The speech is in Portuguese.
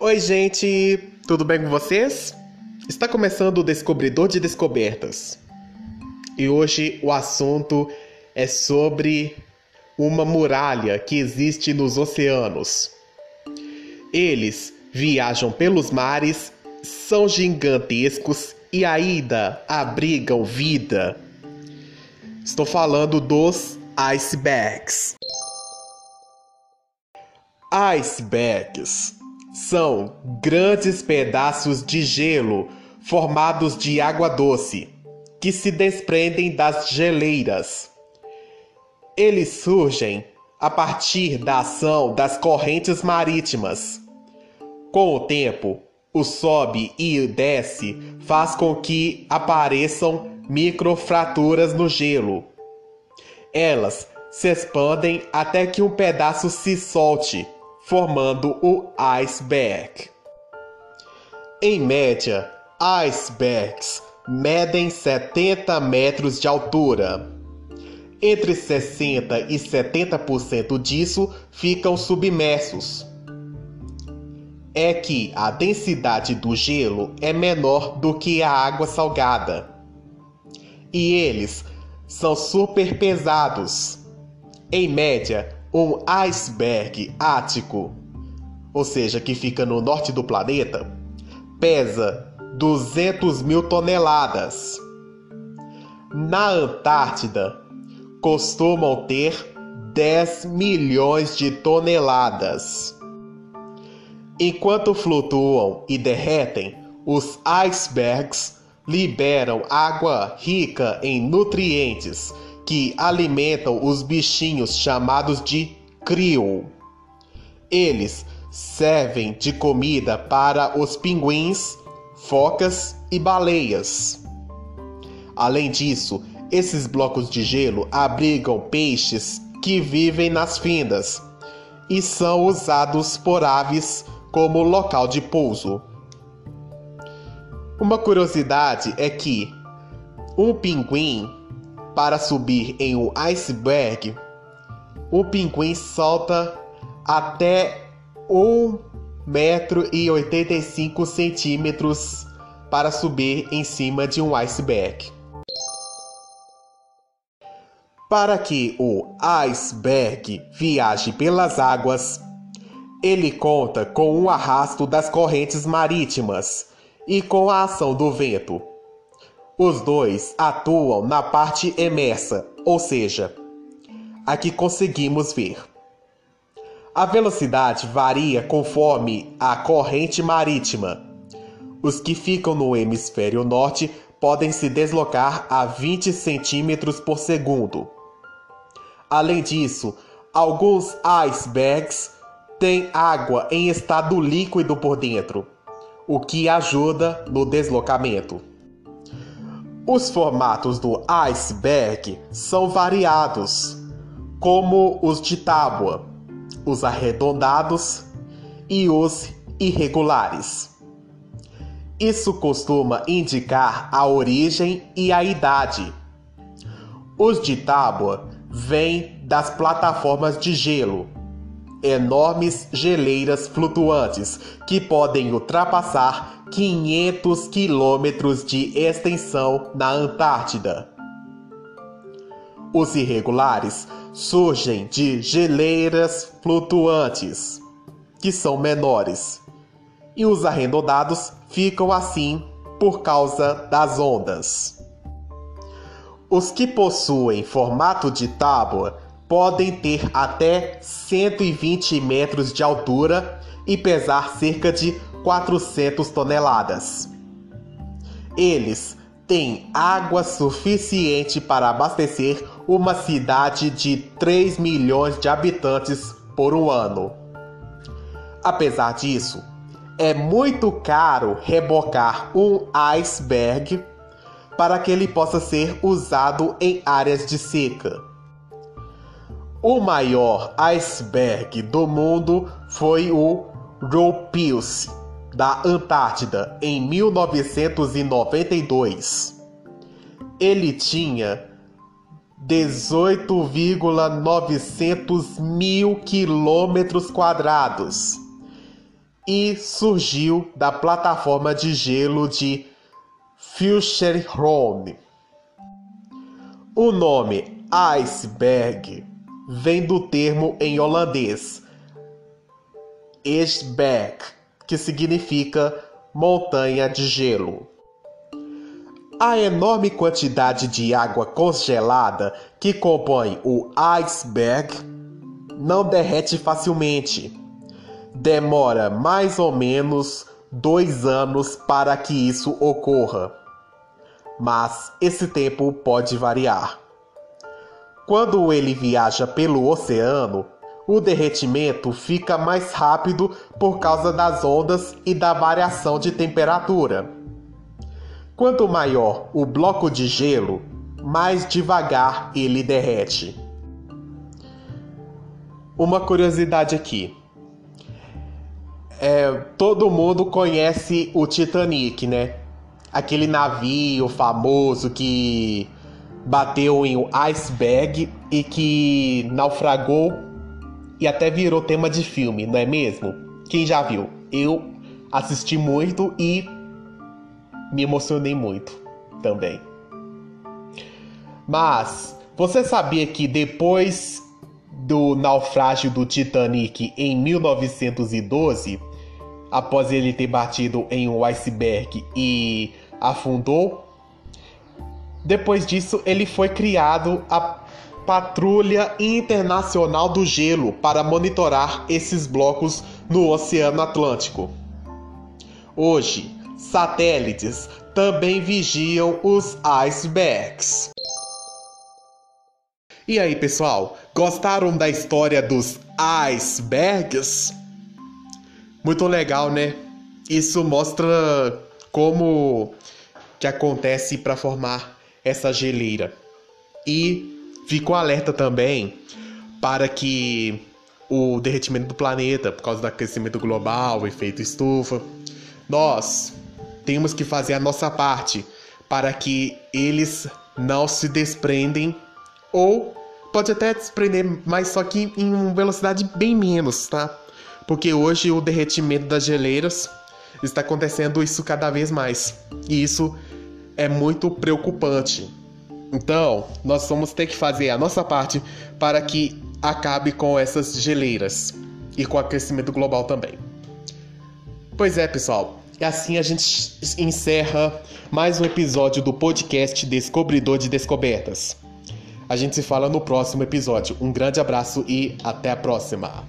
Oi, gente, tudo bem com vocês? Está começando o Descobridor de Descobertas. E hoje o assunto é sobre uma muralha que existe nos oceanos. Eles viajam pelos mares, são gigantescos e ainda abrigam vida. Estou falando dos icebergs. Icebergs são grandes pedaços de gelo formados de água doce que se desprendem das geleiras. Eles surgem a partir da ação das correntes marítimas. Com o tempo, o sobe e desce faz com que apareçam microfraturas no gelo. Elas se expandem até que um pedaço se solte, formando o iceberg. Em média, icebergs medem 70 metros de altura. Entre 60 e 70% disso ficam submersos. É que a densidade do gelo é menor do que a água salgada. E eles são super pesados. Em média, um iceberg ático, ou seja, que fica no norte do planeta, pesa 200 mil toneladas. Na Antártida, costumam ter 10 milhões de toneladas. Enquanto flutuam e derretem, os icebergs liberam água rica em nutrientes que alimentam os bichinhos chamados de krill. Eles servem de comida para os pinguins, focas e baleias. Além disso, esses blocos de gelo abrigam peixes que vivem nas fendas e são usados por aves como local de pouso. Uma curiosidade é que um pinguim, para subir em um iceberg, o pinguim solta até 1 metro e 85 centímetros para subir em cima de um iceberg. Para que o iceberg viaje pelas águas, ele conta com um arrasto das correntes marítimas e com a ação do vento. Os dois atuam na parte emersa, ou seja, a que conseguimos ver. A velocidade varia conforme a corrente marítima. Os que ficam no hemisfério norte podem se deslocar a 20 centímetros por segundo. Além disso, alguns icebergs têm água em estado líquido por dentro o que ajuda no deslocamento. Os formatos do iceberg são variados, como os de tábua, os arredondados e os irregulares. Isso costuma indicar a origem e a idade. Os de tábua vêm das plataformas de gelo, enormes geleiras flutuantes que podem ultrapassar 500 quilômetros de extensão na Antártida. Os irregulares surgem de geleiras flutuantes, que são menores, e os arredondados ficam assim por causa das ondas. Os que possuem formato de tábua podem ter até 120 metros de altura e pesar cerca de 400 toneladas. Eles têm água suficiente para abastecer uma cidade de 3 milhões de habitantes por um ano. Apesar disso, é muito caro rebocar um iceberg para que ele possa ser usado em áreas de seca. O maior iceberg do mundo foi o Roupilce, da Antártida, em 1992. Ele tinha 18,900 mil quilômetros quadrados e surgiu da plataforma de gelo de Fischerholm. O nome iceberg vem do termo em holandês ijsberg, que significa montanha de gelo. A enorme quantidade de água congelada que compõe o iceberg não derrete facilmente. Demora mais ou menos dois anos para que isso ocorra, mas esse tempo pode variar. Quando ele viaja pelo oceano, o derretimento fica mais rápido por causa das ondas e da variação de temperatura. Quanto maior o bloco de gelo, mais devagar ele derrete. Uma curiosidade aqui. É, todo mundo conhece o Titanic, né? Aquele navio famoso que bateu em um iceberg e que naufragou e até virou tema de filme, não é mesmo? Quem já viu? Eu assisti muito e me emocionei muito também. Mas você sabia que depois do naufrágio do Titanic em 1912, após ele ter batido em um iceberg e afundou, depois disso ele foi criado a Patrulha Internacional do Gelo para monitorar esses blocos no Oceano Atlântico. Hoje, satélites também vigiam os icebergs. E aí, pessoal, gostaram da história dos icebergs? Muito legal, né? Isso mostra como que acontece para formar essa geleira. E Ficou alerta também para que o derretimento do planeta, por causa do aquecimento global, efeito estufa, nós temos que fazer a nossa parte para que eles não se desprendem ou pode até desprender, mas só que em uma velocidade bem menos, tá? Porque hoje o derretimento das geleiras está acontecendo isso cada vez mais. E isso é muito preocupante. Então, nós vamos ter que fazer a nossa parte para que acabe com essas geleiras e com o aquecimento global também. Pois é, pessoal. E assim a gente encerra mais um episódio do podcast Descobridor de Descobertas. A gente se fala no próximo episódio. Um grande abraço e até a próxima.